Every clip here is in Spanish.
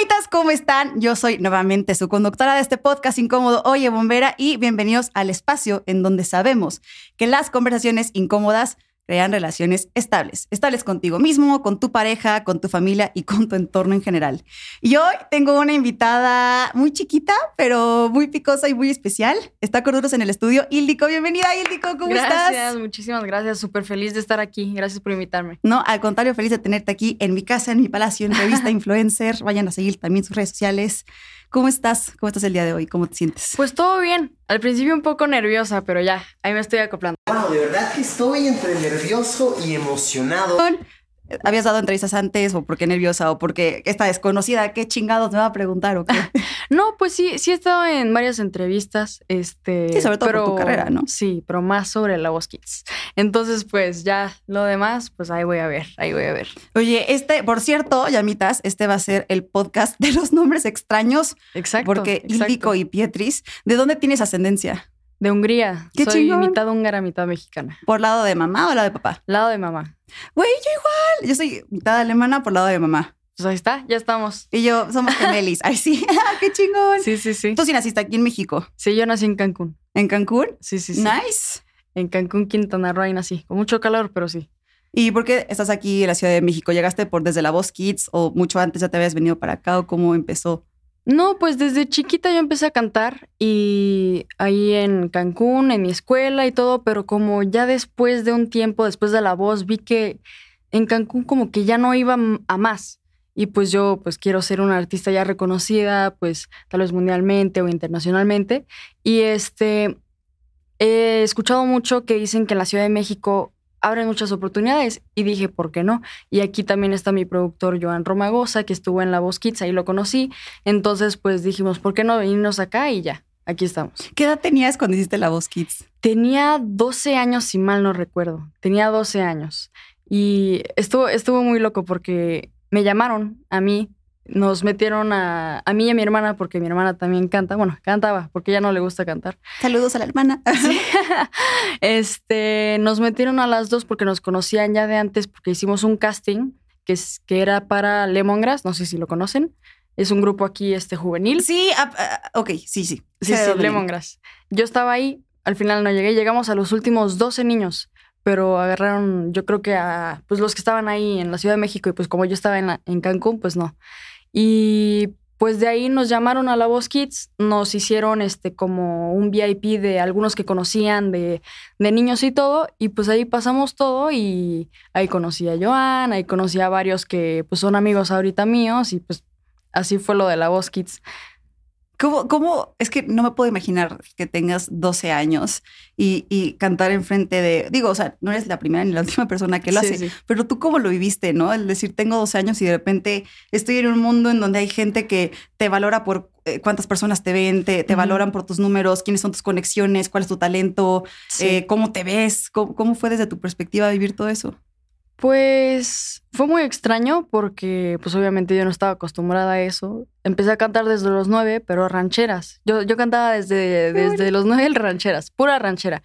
mamitas, ¿cómo están? Yo soy nuevamente su conductora de este podcast incómodo, Oye Bombera, y bienvenidos al espacio en donde sabemos que las conversaciones incómodas crean relaciones estables. Estables contigo mismo, con tu pareja, con tu familia y con tu entorno en general. Y hoy tengo una invitada muy chiquita, pero muy picosa y muy especial. Está con nosotros en el estudio. Ildico, bienvenida, Ildico, ¿cómo estás? Gracias, muchísimas gracias. Súper feliz de estar aquí. Gracias por invitarme. No, al contrario, feliz de tenerte aquí en mi casa, en mi palacio, en revista Influencer. Vayan a seguir también sus redes sociales. ¿Cómo estás? ¿Cómo estás el día de hoy? ¿Cómo te sientes? Pues todo bien. Al principio un poco nerviosa, pero ya, ahí me estoy acoplando. Wow, de verdad que estoy entre nervioso y emocionado. ¿Habías dado entrevistas antes o por qué nerviosa o porque esta desconocida, qué chingados me va a preguntar o qué? no, pues sí, sí he estado en varias entrevistas, este, sí, sobre todo por tu carrera, ¿no? Sí, pero más sobre la voz kids. Entonces, pues ya lo demás, pues ahí voy a ver, ahí voy a ver. Oye, este, por cierto, llamitas, este va a ser el podcast de los nombres extraños. Exacto. Porque Índico y Pietris, ¿de dónde tienes ascendencia? De Hungría. Qué Soy chingón. mitad húngara, mitad mexicana. ¿Por lado de mamá o lado de papá? Lado de mamá. Güey, yo igual. Yo soy mitad alemana por lado de mamá. Pues ahí está, ya estamos. Y yo somos gemelis. Ay, sí. qué chingón. Sí, sí, sí. Tú sí naciste aquí en México. Sí, yo nací en Cancún. ¿En Cancún? Sí, sí, sí. Nice. En Cancún, Quintana Roo, ahí nací. Con mucho calor, pero sí. ¿Y por qué estás aquí en la Ciudad de México? ¿Llegaste por desde la Voz Kids o mucho antes ya te habías venido para acá o cómo empezó? No, pues desde chiquita yo empecé a cantar y ahí en Cancún, en mi escuela y todo, pero como ya después de un tiempo, después de la voz, vi que en Cancún como que ya no iba a más. Y pues yo pues quiero ser una artista ya reconocida, pues tal vez mundialmente o internacionalmente. Y este, he escuchado mucho que dicen que en la Ciudad de México abren muchas oportunidades y dije, ¿por qué no? Y aquí también está mi productor Joan Romagosa, que estuvo en La Voz Kids, ahí lo conocí. Entonces, pues dijimos, ¿por qué no venirnos acá? Y ya, aquí estamos. ¿Qué edad tenías cuando hiciste La Voz Kids? Tenía 12 años, si mal no recuerdo. Tenía 12 años. Y estuvo, estuvo muy loco porque me llamaron a mí nos metieron a, a mí y a mi hermana, porque mi hermana también canta, bueno, cantaba, porque ella no le gusta cantar. Saludos a la hermana. Sí. este, nos metieron a las dos porque nos conocían ya de antes, porque hicimos un casting que, es, que era para Lemongrass, no sé si lo conocen. Es un grupo aquí este, juvenil. Sí, uh, uh, ok, sí, sí. Sí, sí, Lemongrass. Yo estaba ahí, al final no llegué, llegamos a los últimos 12 niños pero agarraron, yo creo que a pues los que estaban ahí en la Ciudad de México y pues como yo estaba en, la, en Cancún, pues no. Y pues de ahí nos llamaron a La Voz Kids, nos hicieron este como un VIP de algunos que conocían de, de, niños y todo, y pues ahí pasamos todo y ahí conocí a Joan, ahí conocí a varios que pues son amigos ahorita míos y pues así fue lo de La Voz Kids. ¿Cómo, ¿Cómo, Es que no me puedo imaginar que tengas 12 años y, y, cantar enfrente de. Digo, o sea, no eres la primera ni la última persona que lo Sí, hace, sí. pero tú cómo lo viviste, ¿no? El decir, tengo 12 años y de repente estoy en un mundo en donde hay gente que te valora por eh, cuántas personas te ven, te, te valoran por tus números, quiénes son tus conexiones, cuál es tu talento, Sí. eh, cómo te ves, ¿Cómo, cómo fue desde tu perspectiva vivir todo eso. Pues fue muy extraño porque pues obviamente yo no estaba acostumbrada a eso. Empecé a cantar desde los nueve, pero rancheras. Yo, yo cantaba desde, desde los nueve rancheras, pura ranchera.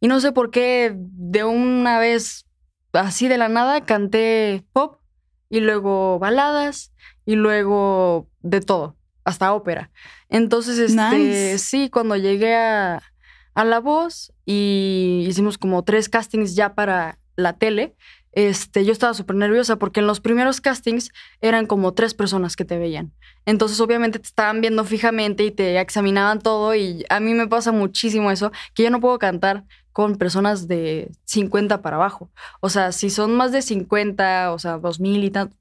Y no sé por qué de una vez así de la nada canté pop y luego baladas y luego de todo, hasta ópera. Entonces, este, Nice. sí, cuando llegué a, a La Voz y hicimos como tres castings ya para la tele, este, yo estaba súper nerviosa porque en los primeros castings eran como tres personas que te veían. Entonces, obviamente, te estaban viendo fijamente y te examinaban todo. Y a mí me pasa muchísimo eso, que yo no puedo cantar con personas de 50 para abajo. O sea, si son más de 50, o sea, 2000 y tanto,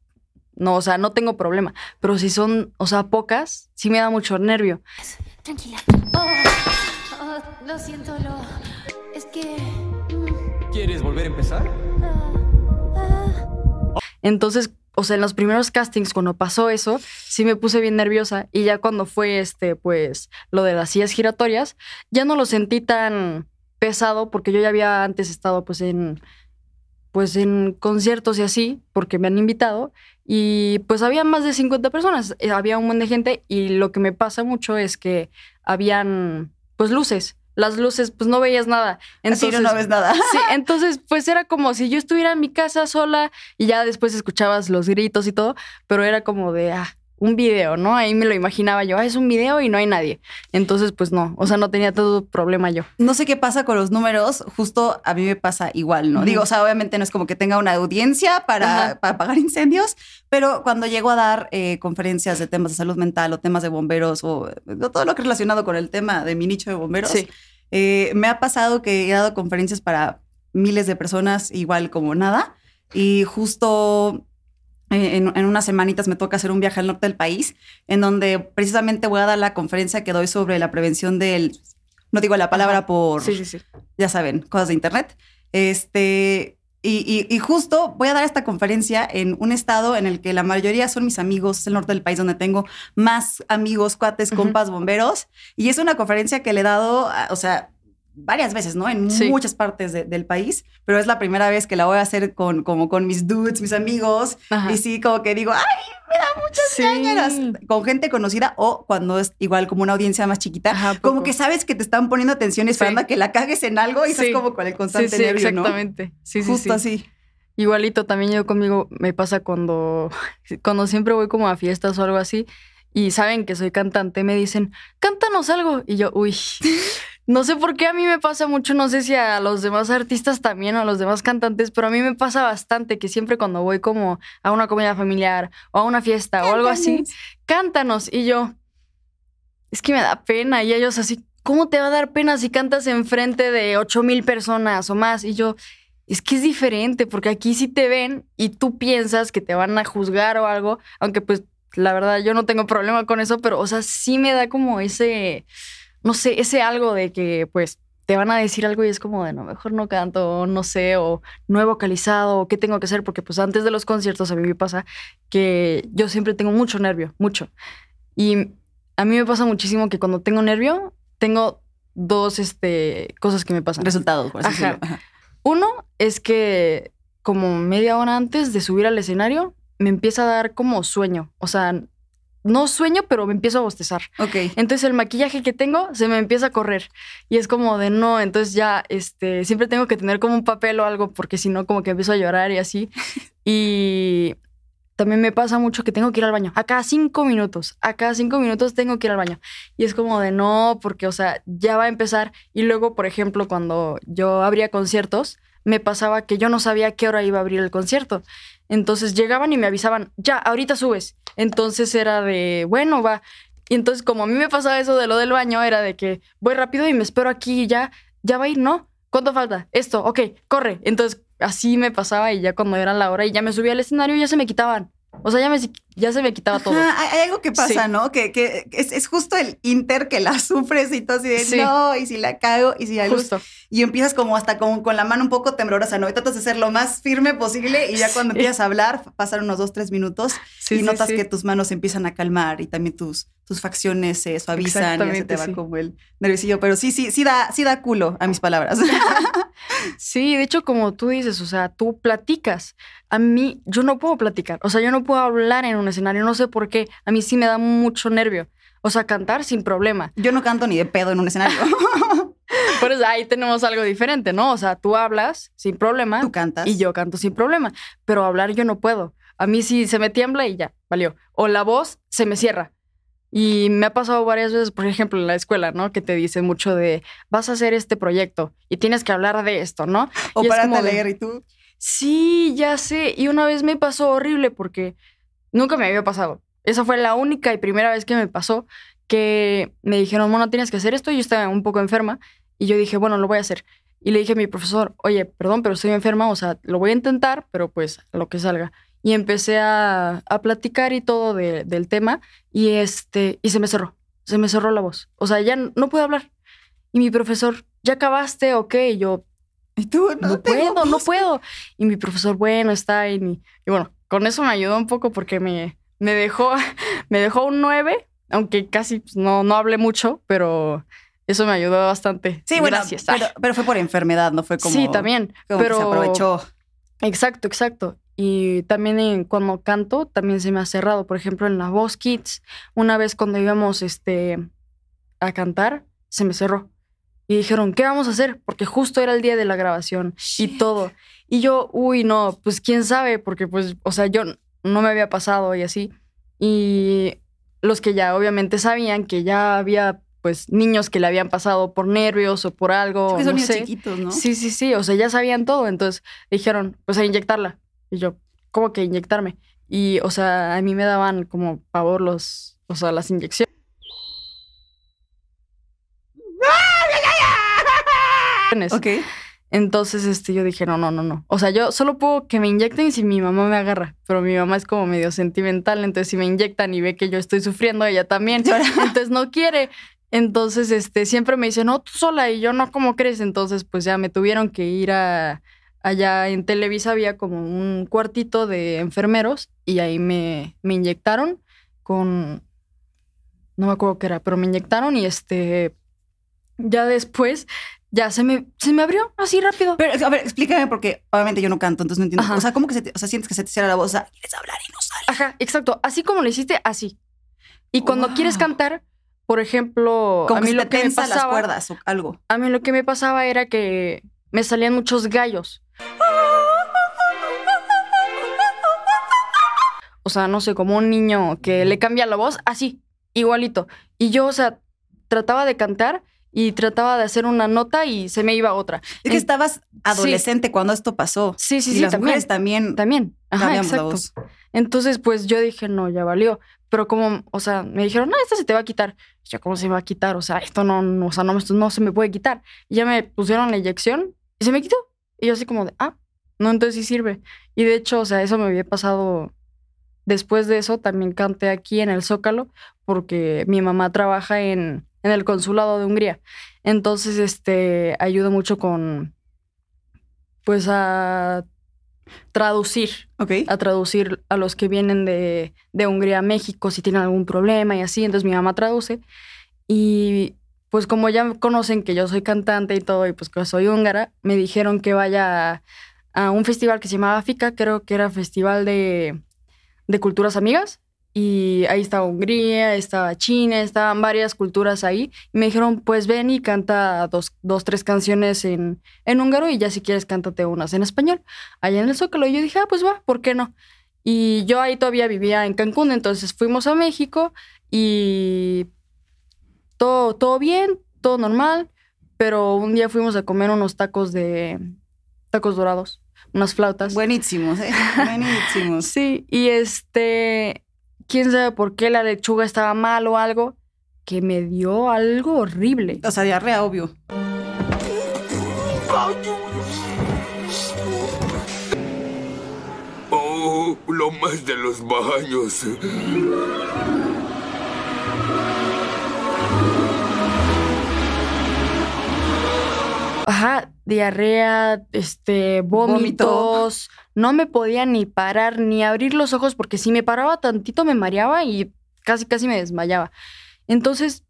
no, o sea, no tengo problema. Pero si son, o sea, pocas, sí me da mucho nervio. Tranquila. Oh, oh, lo siento, lo. Es que. mm, ¿Quieres volver a empezar? ah. Entonces, o sea, en los primeros castings, cuando pasó eso, sí me puse bien nerviosa. Y ya cuando fue este, pues, lo de las sillas giratorias, ya no lo sentí tan pesado porque yo ya había antes estado, pues, en pues en conciertos y así, porque me han invitado, y pues había más de 50 personas, eh, había un montón de gente, y lo que me pasa mucho es que habían, pues, luces. Las luces, pues no veías nada. Así no, no ves nada. Sí, entonces, pues era como si yo estuviera en mi casa sola y ya después escuchabas los gritos y todo, pero era como de, ah, un video, ¿no? Ahí me lo imaginaba yo, ah, es un video y no hay nadie. Entonces, pues no, o sea, no tenía todo problema yo. No sé qué pasa con los números, justo a mí me pasa igual, ¿no? Digo, o sea, obviamente no es como que tenga una audiencia para, para apagar incendios, pero cuando llego a dar eh, conferencias de temas de salud mental o temas de bomberos o, todo lo que es relacionado con el tema de mi nicho de bomberos, Sí. eh, me ha pasado que he dado conferencias para miles de personas igual como nada y justo en, en unas semanitas me toca hacer un viaje al norte del país en donde precisamente voy a dar la conferencia que doy sobre la prevención del, no digo la palabra por, Sí, sí, sí. ya saben, cosas de internet. Este, y, y- y justo voy a dar esta conferencia en un estado en el que la mayoría son mis amigos, es el norte del país donde tengo más amigos, cuates, compas, bomberos. Y es una conferencia que le he dado, o sea, varias veces, ¿no? En Sí. muchas partes de- del país, pero es la primera vez que la voy a hacer con, como con mis dudes, mis amigos. Ajá. Y sí, como que digo, ay, Sí. ñañaras", con gente conocida o cuando es igual como una audiencia más chiquita, Ajá, como que sabes que te están poniendo atención esperando Sí. a que la cagues en algo y estás Sí. como con el Sí, constante sí, nervio, ¿no? exactamente. Sí, sí, Justo sí. así. Igualito también yo conmigo me pasa cuando, cuando siempre voy como a fiestas o algo así y saben que soy cantante, me dicen, cántanos algo. Y yo, uy, no sé por qué a mí me pasa mucho, no sé si a los demás artistas también o a los demás cantantes, pero a mí me pasa bastante que siempre cuando voy como a una comida familiar o a una fiesta o algo así, cántanos. Y yo, es que me da pena. Y ellos así, ¿cómo te va a dar pena si cantas enfrente de ocho mil personas o más? Y yo, es que es diferente, porque aquí sí te ven y tú piensas que te van a juzgar o algo, aunque pues la verdad yo no tengo problema con eso, pero o sea, sí me da como ese, no sé, ese algo de que pues te van a decir algo y es como de no, mejor no canto, no sé, o no he vocalizado, o qué tengo que hacer, porque pues antes de los conciertos a mí me pasa que yo siempre tengo mucho nervio, mucho. Y a mí me pasa muchísimo que cuando tengo nervio, tengo dos este, cosas que me pasan. Resultados, por así Ajá. decirlo. Ajá. Uno es que como media hora antes de subir al escenario, me empieza a dar como sueño. O sea, no sueño, pero me empiezo a bostezar. Ok. Entonces el maquillaje que tengo se me empieza a correr. Y es como de no, entonces ya este, siempre tengo que tener como un papel o algo, porque si no, como que empiezo a llorar y así. Y también me pasa mucho que tengo que ir al baño. A cada cinco minutos, a cada cinco minutos tengo que ir al baño. Y es como de no, porque, o sea, ya va a empezar. Y luego, por ejemplo, cuando yo abría conciertos, me pasaba que yo no sabía a qué hora iba a abrir el concierto. Entonces llegaban y me avisaban, ya, ahorita subes. Entonces era de, bueno, va. Y entonces, como a mí me pasaba eso de lo del baño, era de que voy rápido y me espero aquí y ya, ya va a ir, ¿no? ¿Cuánto falta? Esto, ok, corre. Entonces, así me pasaba y ya cuando era la hora y ya me subía al escenario, ya se me quitaban. O sea, ya, me, ya se me quitaba todo. Ajá, hay, algo que pasa, Sí. ¿no? Que, que es, es justo el inter que la sufres y todo así de Sí. no, y si la cago, y si la luz. Justo. Y empiezas como hasta como con la mano un poco temblorosa, ¿no? Y tratas de ser lo más firme posible y ya cuando Sí. empiezas a hablar, pasan unos dos, tres minutos y notas que tus manos se empiezan a calmar y también tus, tus facciones se suavizan y se te va sí. como el nerviosillo. Pero sí, sí, sí da, sí da culo a mis palabras. Sí, de hecho, como tú dices, o sea, tú platicas. A mí, yo no puedo platicar. O sea, yo no puedo hablar en un escenario. No sé por qué. A mí sí me da mucho nervio. O sea, cantar sin problema. Yo no canto ni de pedo en un escenario. Por eso ahí tenemos algo diferente, ¿no? O sea, tú hablas sin problema Tú cantas. y yo canto sin problema. Pero hablar yo no puedo. A mí sí se me tiembla y ya, valió. O la voz se me cierra. Y me ha pasado varias veces, por ejemplo, en la escuela, ¿no? Que te dicen mucho de, vas a hacer este proyecto y tienes que hablar de esto, ¿no? O y es párate como a de- leer y tú. Sí, ya sé. Y una vez me pasó horrible porque nunca me había pasado. Esa fue la única y primera vez que me pasó que me dijeron, bueno, tienes que hacer esto. Yo estaba un poco enferma y yo dije, bueno, lo voy a hacer. Y le dije a mi profesor, oye, perdón, pero estoy enferma, o sea, lo voy a intentar, pero pues lo que salga. Y empecé a, a platicar y todo de- del tema y, este, y se me cerró, se me cerró la voz. O sea, ya no puedo hablar. Y mi profesor, ¿ya acabaste? Ok, y yo, Y tú, no, no, puedo, no voz". puedo. Y mi profesor, bueno, está ahí. Y bueno, con eso me ayudó un poco porque me, me dejó, me dejó un 9, aunque casi pues, no, no hablé mucho, pero eso me ayudó bastante. Sí, bueno, Gracias. pero, pero fue por enfermedad, no fue como. sí, también. como que pero se aprovechó. Exacto, exacto. Y también en- cuando canto, también se me ha cerrado. Por ejemplo, en la Voz Kids, una vez cuando íbamos este, a cantar, se me cerró. Y dijeron, ¿qué vamos a hacer? Porque justo era el día de la grabación y Shit. todo. Y yo, uy, no, pues quién sabe, porque pues, o sea, yo no me había pasado y así. Y los que ya obviamente sabían que ya había pues niños que le habían pasado por nervios o por algo. Es que son no niños sé. chiquitos, ¿no? Sí, sí, sí, o sea, ya sabían todo, entonces dijeron, pues a inyectarla. Y yo, ¿cómo que inyectarme? Y, o sea, a mí me daban como pavor los, o sea, las inyecciones. Ok. Entonces, este, yo dije, no, no, no, no. O sea, yo solo puedo que me inyecten si mi mamá me agarra. Pero mi mamá es como medio sentimental. Entonces, si me inyectan y ve que yo estoy sufriendo, ella también. Entonces, no quiere. Entonces, este, siempre me dice, no, tú sola. Y yo, no, ¿cómo crees? Entonces, pues ya me tuvieron que ir a. Allá en Televisa había como un cuartito de enfermeros y ahí me, me inyectaron con. No me acuerdo qué era, pero me inyectaron y este. Ya después, ya se me, se me abrió así rápido. Pero, a ver, explícame porque obviamente yo no canto, entonces no entiendo. Ajá. O sea, ¿cómo que se te, o sea, sientes que se te cierra la voz? O sea, quieres hablar y no sale. Ajá, exacto. Así como lo hiciste, así. Y cuando Wow. quieres cantar, por ejemplo, Como a mí que se lo te que me las cuerdas o algo. a mí lo que me pasaba era que me salían muchos gallos. O sea, no sé, como un niño que le cambia la voz, así, igualito. Y yo, o sea, trataba de cantar y trataba de hacer una nota y se me iba otra. Es que estabas adolescente cuando esto pasó. Sí, sí, y sí, las también. mujeres también, También. Ajá, exacto. voz. Entonces, pues yo dije, no, ya valió. Pero como, o sea, me dijeron, no, esto se te va a quitar. Y yo, ¿cómo se me va a quitar? O sea, esto no, no, o sea, no, esto no se me puede quitar. Y ya me pusieron la inyección y se me quitó. Y yo así como de, ah, no, entonces sí sirve. Y de hecho, o sea, eso me había pasado después de eso. También canté aquí en el Zócalo porque mi mamá trabaja en, en el consulado de Hungría. Entonces, este, ayuda mucho con, pues, a traducir Ok. a traducir a los que vienen de, de Hungría a México si tienen algún problema y así. Entonces mi mamá traduce. Y pues como ya conocen que yo soy cantante y todo, y pues que soy húngara, me dijeron que vaya a, a un festival que se llamaba FICA, creo que era Festival de, de Culturas Amigas. Y ahí estaba Hungría, estaba China, estaban varias culturas ahí. Y me dijeron, pues ven y canta dos, dos tres canciones en, en húngaro y ya si quieres cántate unas en español allá en el Zócalo. Y yo dije, ah, pues va, ¿por qué no? Y yo ahí todavía vivía en Cancún, entonces fuimos a México y todo, todo bien, todo normal, pero un día fuimos a comer unos tacos de tacos dorados, unas flautas. Buenísimos, ¿eh? Buenísimos. Sí, y este, quién sabe por qué la lechuga estaba mal o algo, que me dio algo horrible. O sea, diarrea, obvio. Oh, lo más de los baños. Ajá, diarrea, este, vómitos. No me podía ni parar ni abrir los ojos porque si me paraba tantito me mareaba y casi casi me desmayaba. Entonces,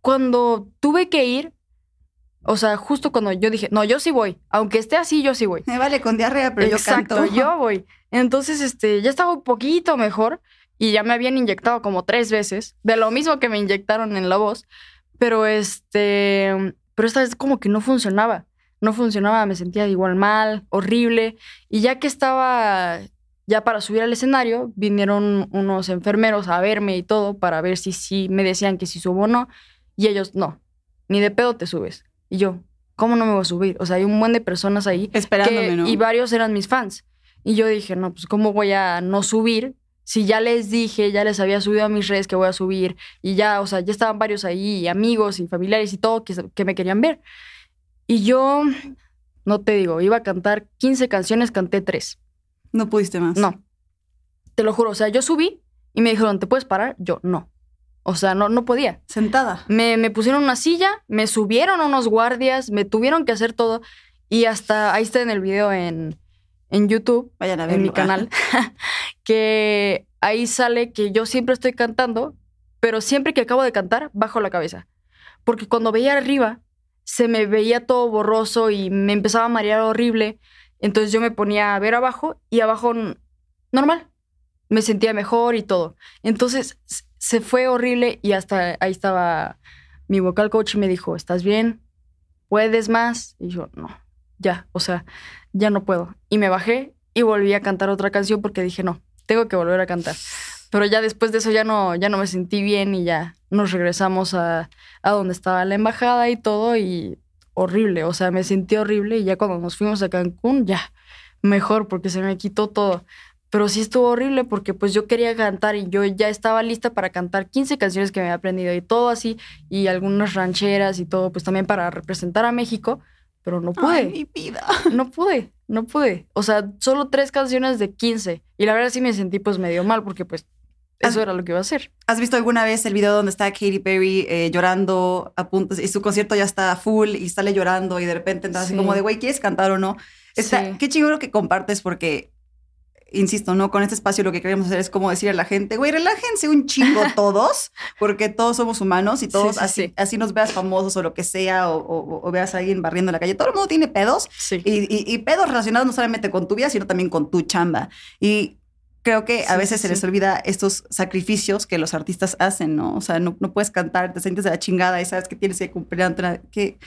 cuando tuve que ir, o sea, justo cuando yo dije, no, yo sí voy, aunque esté así, yo sí voy. Me vale con diarrea, pero Exacto, yo canto. yo voy. Entonces, este, ya estaba un poquito mejor y ya me habían inyectado como tres veces, de lo mismo que me inyectaron en la voz, pero este, pero esta vez como que no funcionaba, no funcionaba, me sentía igual mal, horrible, y ya que estaba ya para subir al escenario, vinieron unos enfermeros a verme y todo para ver si sí me decían que si subo o no, y ellos no, ni de pedo te subes. Y yo, ¿cómo no me voy a subir? O sea, hay un buen de personas ahí Esperándome, que- ¿no? Y varios eran mis fans. Y yo dije, no, pues ¿cómo voy a no subir? Si ya les dije, ya les había subido a mis redes que voy a subir y ya, o sea, ya estaban varios ahí, amigos y familiares y todo que, que me querían ver. Y yo, no te digo, iba a cantar 15 canciones, canté 3. No pudiste más. No, te lo juro, o sea, yo subí y me dijeron, ¿te puedes parar? Yo, no. O sea, no, no podía. Sentada. Me, me pusieron una silla, me subieron unos guardias, me tuvieron que hacer todo. Y hasta ahí está en el video en, en YouTube, Vayan a verlo. en mi canal, que ahí sale que yo siempre estoy cantando, pero siempre que acabo de cantar, bajo la cabeza. Porque cuando veía arriba, se me veía todo borroso y me empezaba a marear horrible. Entonces yo me ponía a ver abajo y abajo normal. Me sentía mejor y todo. Entonces se fue horrible y hasta ahí estaba mi vocal coach y me dijo, ¿estás bien? ¿Puedes más? Y yo, no, ya, o sea, ya no puedo. Y me bajé y volví a cantar otra canción porque dije, no, tengo que volver a cantar. Pero ya después de eso ya no, ya no me sentí bien y ya nos regresamos a, a donde estaba la embajada y todo y horrible, o sea, me sentí horrible y ya cuando nos fuimos a Cancún, ya, mejor porque se me quitó todo. Pero sí estuvo horrible porque pues yo quería cantar y yo ya estaba lista para cantar 15 canciones que me había aprendido y todo así y algunas rancheras y todo pues también para representar a México, pero no pude. Ay, mi vida. No pude, no pude. O sea, solo tres canciones de 15. Y la verdad sí me sentí pues medio mal porque pues eso era lo que iba a hacer. ¿Has visto alguna vez el video donde está Katy Perry eh, llorando a punto y su concierto ya está full y sale llorando y de repente entra así Sí. como de, güey, ¿quieres cantar o no? Está, Sí. Qué chingón lo que compartes porque, insisto, ¿no? Con este espacio lo que queremos hacer es como decir a la gente, güey, relájense un chingo todos porque todos somos humanos y todos Sí, sí, así, sí. así nos veas famosos o lo que sea o, o- o veas a alguien barriendo en la calle. Todo el mundo tiene pedos y- y pedos relacionados no solamente con tu vida, sino también con tu chamba. Y creo que a Sí, veces sí, se les olvida estos sacrificios que los artistas hacen, ¿no? O sea, no, no puedes cantar, te sientes de la chingada y sabes que tienes que cumplir Qué,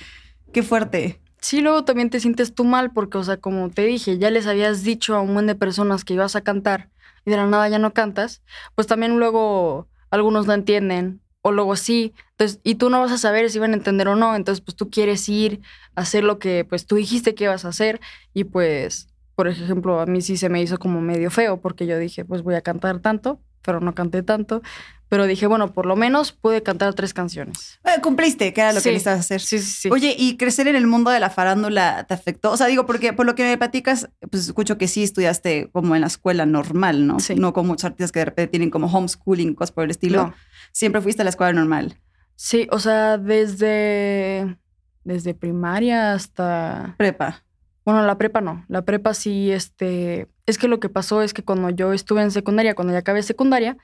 qué fuerte. Sí, luego también te sientes tú mal porque, o sea, como te dije, ya les habías dicho a un buen de personas que ibas a cantar y de la nada ya no cantas, pues también luego algunos no entienden o luego sí, entonces, y tú no vas a saber si van a entender o no, entonces pues tú quieres ir a hacer lo que pues tú dijiste que ibas a hacer y pues, por ejemplo, a mí sí se me hizo como medio feo porque yo dije, pues voy a cantar tanto, pero no canté tanto, pero dije, bueno, por lo menos pude cantar tres canciones. Eh, cumpliste, que era lo Sí. que necesitabas hacer. Sí, sí, sí. Oye, ¿y crecer en el mundo de la farándula te afectó? O sea, digo, porque por lo que me platicas, pues escucho que sí estudiaste como en la escuela normal, ¿no? Sí. No como muchos artistas que de repente tienen como homeschooling, cosas por el estilo. No. Siempre fuiste a la escuela normal. Sí, o sea, desde, desde primaria hasta... Prepa. Bueno, la prepa no. La prepa sí, este... Es que lo que pasó es que cuando yo estuve en secundaria, cuando ya acabé secundaria,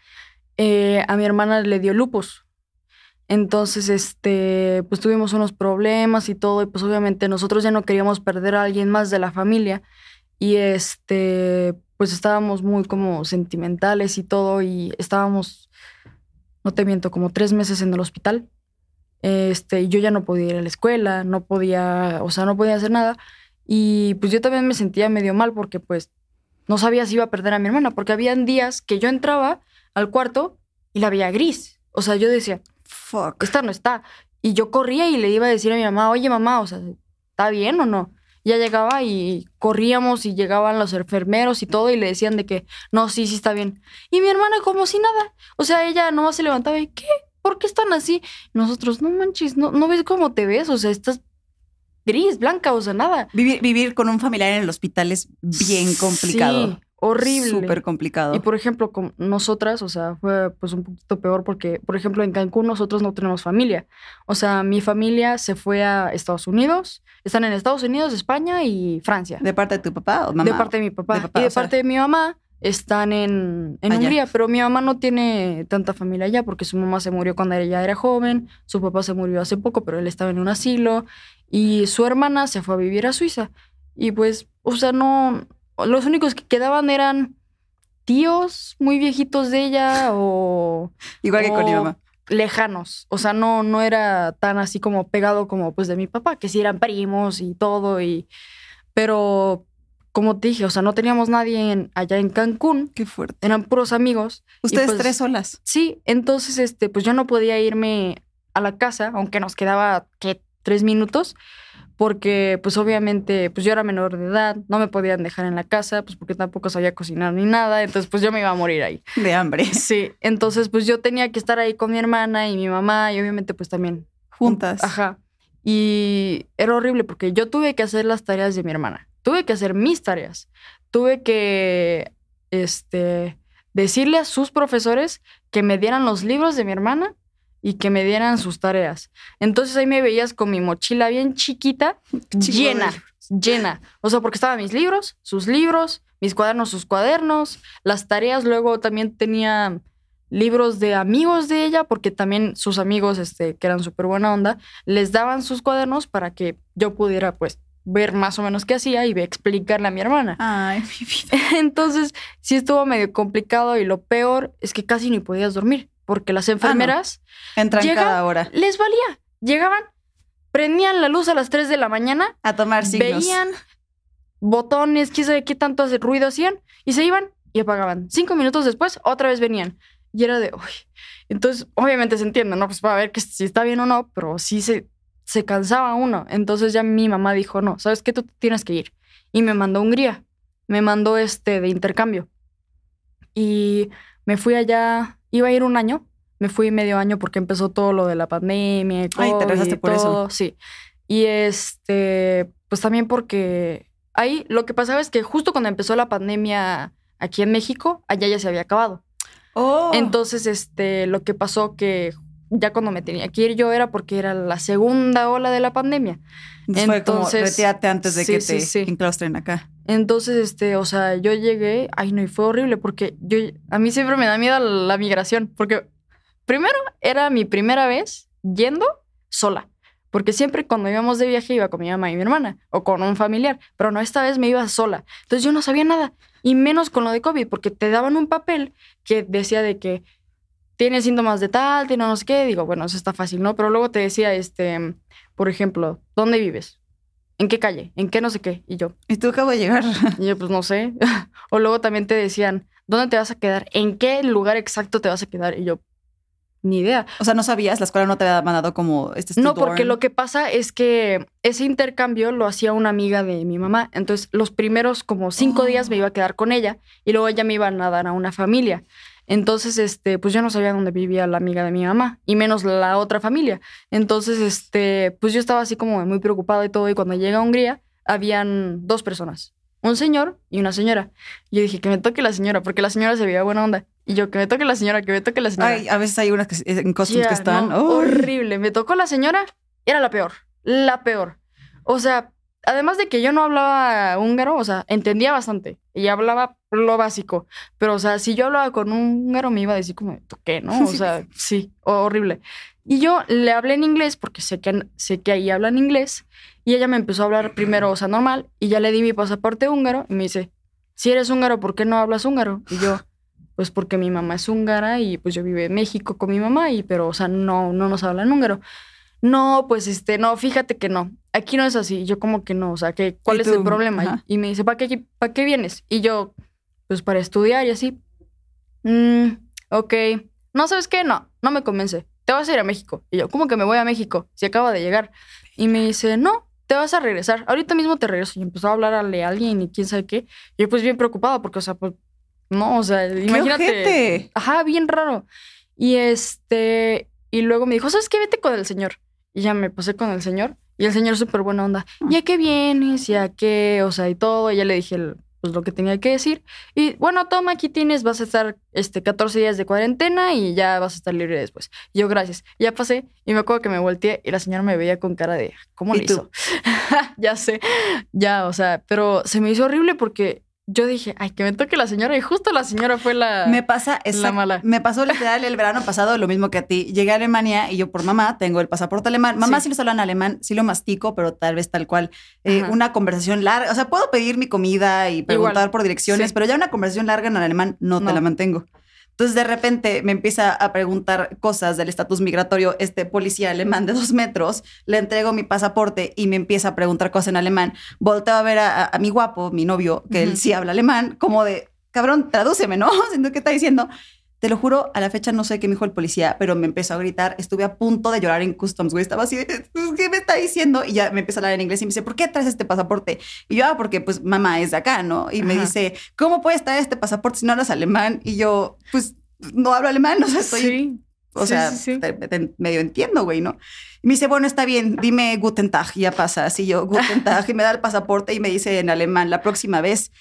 eh, a mi hermana le dio lupus. Entonces, este, pues tuvimos unos problemas y todo, y pues obviamente nosotros ya no queríamos perder a alguien más de la familia. Y este, pues estábamos muy como sentimentales y todo, y estábamos, no te miento, como tres meses en el hospital. Este, yo ya no podía ir a la escuela, no podía, o sea, no podía hacer nada. Y pues yo también me sentía medio mal porque pues no sabía si iba a perder a mi hermana, porque habían días que yo entraba al cuarto y la veía gris. O sea, yo decía, Fuck. esta no está. Y yo corría y le iba a decir a mi mamá, oye mamá, o sea, ¿está bien o no? Ya llegaba y corríamos y llegaban los enfermeros y todo y le decían de que, no, sí, sí está bien. Y mi hermana como si nada. O sea, ella nomás se levantaba y, ¿qué? ¿Por qué están así? Nosotros, no manches, no, no ves cómo te ves, o sea, estás gris, blanca, o sea, nada. Vivir, vivir con un familiar en el hospital es bien complicado. Sí, horrible. Súper complicado. Y por ejemplo, con nosotras, o sea, fue pues un poquito peor porque, por ejemplo, en Cancún nosotros no tenemos familia. O sea, mi familia se fue a Estados Unidos, están en Estados Unidos, España y Francia. ¿De parte de tu papá o mamá? De parte de mi papá. De papá, y de sea- parte de mi mamá están en, en. Hungría, pero mi mamá no tiene tanta familia allá porque su mamá se murió cuando ella era joven, su papá se murió hace poco, pero él estaba en un asilo y su hermana se fue a vivir a Suiza. Y pues, o sea, no, los únicos que quedaban eran tíos muy viejitos de ella o Igual que con mi mamá. lejanos. O sea, no, no era tan así como pegado como pues de mi papá, que sí eran primos y todo. Y, pero como te dije, o sea, no teníamos nadie en- allá en Cancún, Qué fuerte. eran puros amigos. Ustedes pues, tres solas. Sí, entonces este, pues yo no podía irme a la casa, aunque nos quedaba ¿qué? tres minutos, porque pues obviamente pues yo era menor de edad, no me podían dejar en la casa, pues porque tampoco sabía cocinar ni nada, entonces pues yo me iba a morir ahí. De hambre. Sí, entonces pues yo tenía que estar ahí con mi hermana y mi mamá y obviamente pues también. Juntas. Ajá. Y era horrible porque yo tuve que hacer las tareas de mi hermana, tuve que hacer mis tareas, tuve que, este, decirle a sus profesores que me dieran los libros de mi hermana y que me dieran sus tareas. Entonces ahí me veías con mi mochila bien chiquita, llena, llena. O sea, porque estaban mis libros, sus libros, mis cuadernos, sus cuadernos, las tareas. Luego también tenía libros de amigos de ella, porque también sus amigos, este, que eran súper buena onda, les daban sus cuadernos para que yo pudiera, pues, ver más o menos qué hacía y explicarle a mi hermana. Ay, mi vida. Entonces, sí estuvo medio complicado y lo peor es que casi ni podías dormir, porque las enfermeras Entran Llega- cada hora les valía. Llegaban, prendían la luz a las 3 de la mañana a tomar signos. veían botones, quién sabe qué tanto ruido hacían y se iban y apagaban. Cinco minutos después, otra vez venían. Y era de, uy. Entonces, obviamente se entiende, ¿no? Pues para ver que si está bien o no, pero sí se, se cansaba uno. Entonces ya mi mamá dijo, no, ¿sabes qué? Tú tienes que ir. Y me mandó a Hungría. Me mandó este de intercambio. Y me fui allá, iba a ir un año, me fui medio año porque empezó todo lo de la pandemia y Ay, te regresaste por eso. todo, Sí. Y este, pues también porque ahí lo que pasaba es que justo cuando empezó la pandemia aquí en México, allá ya se había acabado. Oh. Entonces, este, lo que pasó que ya cuando me tenía que ir yo era porque era la segunda ola de la pandemia. Entonces fue como, retírate antes de sí, que sí, te sí. enclaustren acá. Entonces, este, o sea, yo llegué, ay no, y fue horrible porque yo, a mí siempre me da miedo la migración, porque primero era mi primera vez yendo sola, porque siempre cuando íbamos de viaje iba con mi mamá y mi hermana o con un familiar, pero no, esta vez me iba sola. Entonces yo no sabía nada, y menos con lo de COVID, porque te daban un papel que decía de que tiene síntomas de tal, tiene no sé qué, digo, bueno, eso está fácil, ¿no? Pero luego te decía, este, por ejemplo, ¿dónde vives? ¿En qué calle? ¿En qué no sé qué? Y yo, Y tú acabo de llegar. y yo, pues no sé. o luego también te decían, ¿dónde te vas a quedar? ¿En qué lugar exacto te vas a quedar? Y yo, ni idea. O sea, no sabías, la escuela no te había mandado como este No, porque lo que pasa es que ese intercambio lo hacía una amiga de mi mamá. Entonces, los primeros como cinco Oh. días me iba a quedar con ella y luego ella me iba a dar a una familia. Entonces, este, pues yo no sabía dónde vivía la amiga de mi mamá y menos la otra familia. Entonces, este, pues yo estaba así como muy preocupada y todo. Y cuando llegué a Hungría, habían dos personas, un señor y una señora. Y yo dije que me toque la señora, porque la señora se veía buena onda. Y yo que me toque la señora, que me toque la señora. Ay, a veces hay unas que, en costumes que están. horrible. Me tocó la señora, era la peor, la peor. O sea, además de que yo no hablaba húngaro, o sea, entendía bastante y hablaba lo básico, pero o sea, si yo hablaba con un húngaro me iba a decir como, ¿tú qué, no? O sea, sí, horrible. Y yo le hablé en inglés porque sé que, sé que ahí hablan inglés y ella me empezó a hablar primero, o sea, normal, y ya le di mi pasaporte húngaro y me dice, si eres húngaro, ¿por qué no hablas húngaro? Y yo, pues porque mi mamá es húngara y pues yo vivo en México con mi mamá y pero o sea, no no nos hablan húngaro. No, pues este, no, fíjate que no. Aquí no es así. Yo como que no, o sea, que ¿cuál ¿Y es el problema? Ajá. Y me dice, ¿para qué para qué vienes? Y yo pues para estudiar y así. Mm, ok. No, ¿sabes qué? No, no me convence. Te vas a ir a México. Y yo, ¿cómo que me voy a México? Si acaba de llegar. Y me dice, no, te vas a regresar. Ahorita mismo te regreso. Y empezó a hablarle a alguien y quién sabe qué. Y yo pues bien preocupada porque, o sea, pues, no, o sea, ¡Qué imagínate. ojete! Ajá, bien raro. Y este, y luego me dijo, ¿sabes qué? Vete con el señor. Y ya me pasé con el señor. Y el señor súper buena onda. ¿Y a qué vienes? ¿Y a qué? O sea, y todo. Y ya le dije el- pues, lo que tenía que decir. Y bueno, toma, aquí tienes, vas a estar este, 14 días de cuarentena y ya vas a estar libre después. Y yo, gracias. Ya pasé y me acuerdo que me volteé y la señora me veía con cara de, ¿cómo ¿Y le hizo? ya sé, ya, o sea, pero se me hizo horrible porque yo dije, ay, que me toque la señora. Y justo la señora fue la... Me pasa la exact- mala. Me pasó literal el verano pasado lo mismo que a ti. Llegué a Alemania y yo por mamá tengo el pasaporte alemán. Mamá Sí. sí, los habla en alemán, sí lo mastico, pero tal vez tal cual. Eh, una conversación larga. O sea, puedo pedir mi comida y preguntar Igual. por direcciones, Sí. pero ya una conversación larga en alemán no, te No. la mantengo. Entonces de repente me empieza a preguntar cosas del estatus migratorio este policía alemán de dos metros, le entrego mi pasaporte y me empieza a preguntar cosas en alemán. Volteo a ver a, a- a mi guapo, mi novio, que él sí habla alemán, como de, cabrón, tradúceme, ¿no? Siento que está diciendo. Te lo juro, a la fecha no sé qué me dijo el policía, pero me empezó a gritar. Estuve a punto de llorar en customs, güey. Estaba así, de, ¿qué me está diciendo? Y ya me empieza a hablar en inglés y me dice, ¿por qué traes este pasaporte? Y yo, ah, porque pues mamá es de acá, ¿no? Y me dice, ¿cómo puedes traer este pasaporte si no hablas alemán? Y yo, pues no hablo alemán, o sea, estoy, sí. o Sí, sea, sí, sí. te- te- medio entiendo, güey, ¿no? Y me dice, bueno, está bien, dime Guten Tag, y ya pasa. Así yo, Guten Tag, y me da el pasaporte y me dice en alemán, la próxima vez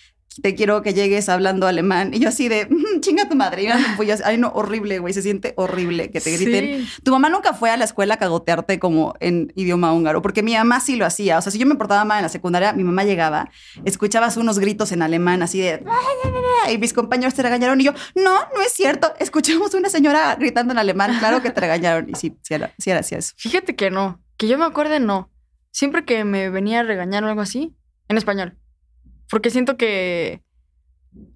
te quiero que llegues hablando alemán. Y yo así de, "Mm, chinga tu madre. Y yo, pues, ay, no, horrible, güey, se siente horrible que te griten. Sí. Tu mamá nunca fue a la escuela a cagotearte como en idioma húngaro, porque mi mamá sí lo hacía. O sea, si yo me portaba mal en la secundaria, mi mamá llegaba, escuchabas unos gritos en alemán así de... Y mis compañeros te regañaron y yo, no, no es cierto. Escuchamos una señora gritando en alemán, claro que te regañaron. Y sí, sí era, sí era así eso. Fíjate que no, que yo me acuerde no. Siempre que me venía a regañar o algo así, en español. Porque siento que,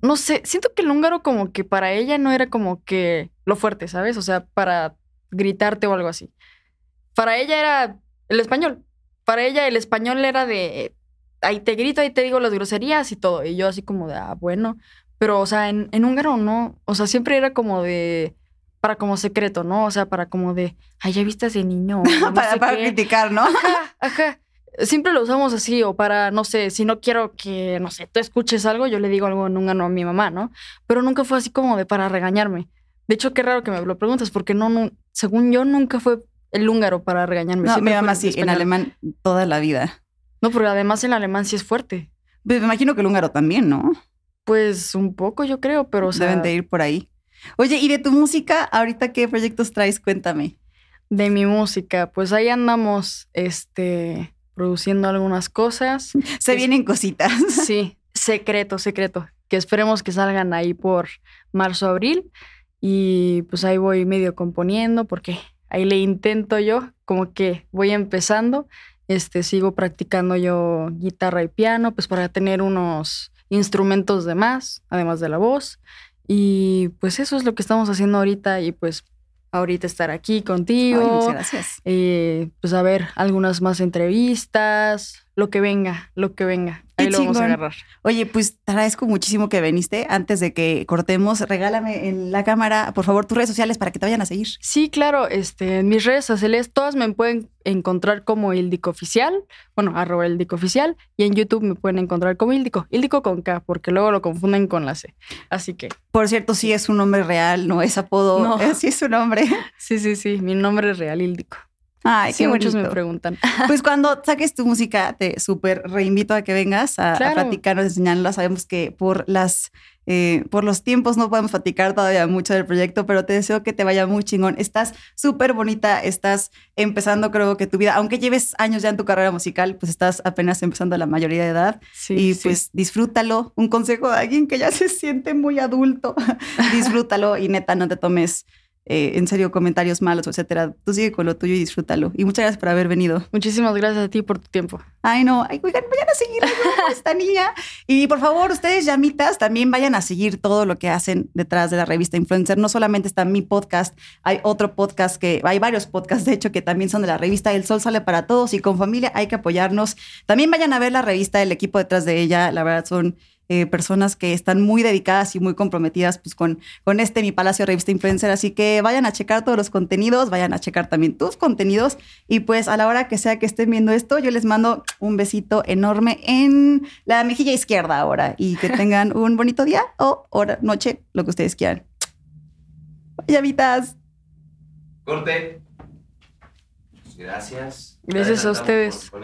no sé, siento que el húngaro como que para ella no era como que lo fuerte, ¿sabes? O sea, para gritarte o algo así. Para ella era el español. Para ella el español era de, ahí te grito, ahí te digo las groserías y todo. Y yo así como de, ah, bueno. Pero, o sea, en, en húngaro no. O sea, siempre era como de. Para como secreto, ¿no? O sea, para como de. Ay, ya viste a ese niño. no para sé para qué". criticar, ¿no? Ajá, ajá. Siempre lo usamos así, o para, no sé, si no quiero que, no sé, tú escuches algo, yo le digo algo en húngaro a mi mamá, ¿no? Pero nunca fue así como de para regañarme. De hecho, qué raro que me lo preguntes, porque no, no según yo, nunca fue el húngaro para regañarme. No, mi mamá sí, en alemán toda la vida. No, porque además el alemán sí es fuerte. Pues me imagino que el húngaro también, ¿no? Pues un poco, yo creo, pero o sea, Deben de ir por ahí. Oye, ¿y de tu música, ahorita qué proyectos traes? Cuéntame. de mi música, pues ahí andamos, este, produciendo algunas cosas. Se Es- vienen cositas. Sí, secreto, secreto. Que esperemos que salgan ahí por marzo, abril. Y pues ahí voy medio componiendo porque ahí le intento yo, como que voy empezando. Este, sigo practicando yo guitarra y piano, pues para tener unos instrumentos de más, además de la voz. Y pues eso es lo que estamos haciendo ahorita y pues ahorita estar aquí Ay, contigo. muchas gracias. eh, pues a ver, algunas más entrevistas, lo que venga, lo que venga. Qué Ahí lo vamos a agarrar. Oye, pues te agradezco muchísimo que viniste. Antes de que cortemos, regálame en la cámara, por favor, tus redes sociales para que te vayan a seguir. Sí, claro, este, en mis redes sociales todas me pueden encontrar como Ildico Oficial, bueno, arroba Ildico Oficial, y en YouTube me pueden encontrar como Ildico, Ildico con K, porque luego lo confunden con la C. Así que, Por cierto, sí es un nombre real, no es apodo. No. Sí es su nombre. sí, sí, sí, mi nombre es real Ildico. Ay, Sí, qué muchos me preguntan. Pues cuando saques tu música, te súper reinvito a que vengas a, a Claro. platicarnos, enseñarla. Sabemos que por las eh, por los tiempos no podemos platicar todavía mucho del proyecto, pero te deseo que te vaya muy chingón. Estás súper bonita, estás empezando creo que tu vida, aunque lleves años ya en tu carrera musical, pues estás apenas empezando a la mayoría de edad Sí, y sí. pues disfrútalo. Un consejo de alguien que ya se siente muy adulto, disfrútalo y neta no te tomes eh, en serio comentarios malos, etcétera. Tú sigue con lo tuyo y disfrútalo. Y muchas gracias por haber venido. Muchísimas gracias a ti por tu tiempo. Ay, no. Ay, oigan, vayan a seguir a esta niña. Y por favor, ustedes, llamitas, también vayan a seguir todo lo que hacen detrás de la revista Influencer. No solamente está mi podcast, hay otro podcast que, hay varios podcasts, de hecho, que también son de la revista El Sol Sale para Todos y con familia hay que apoyarnos. También vayan a ver la revista, el equipo detrás de ella. La verdad, son eh, personas que están muy dedicadas y muy comprometidas pues, con, con este Mi Palacio Revista Influencer. Así que vayan a checar todos los contenidos, vayan a checar también tus contenidos. Y pues a la hora que sea que estén viendo esto, yo les mando un besito enorme en la mejilla izquierda ahora. Y que tengan un bonito día o hora, noche, lo que ustedes quieran. Llamitas. Corte. Gracias. Gracias a ustedes. por- por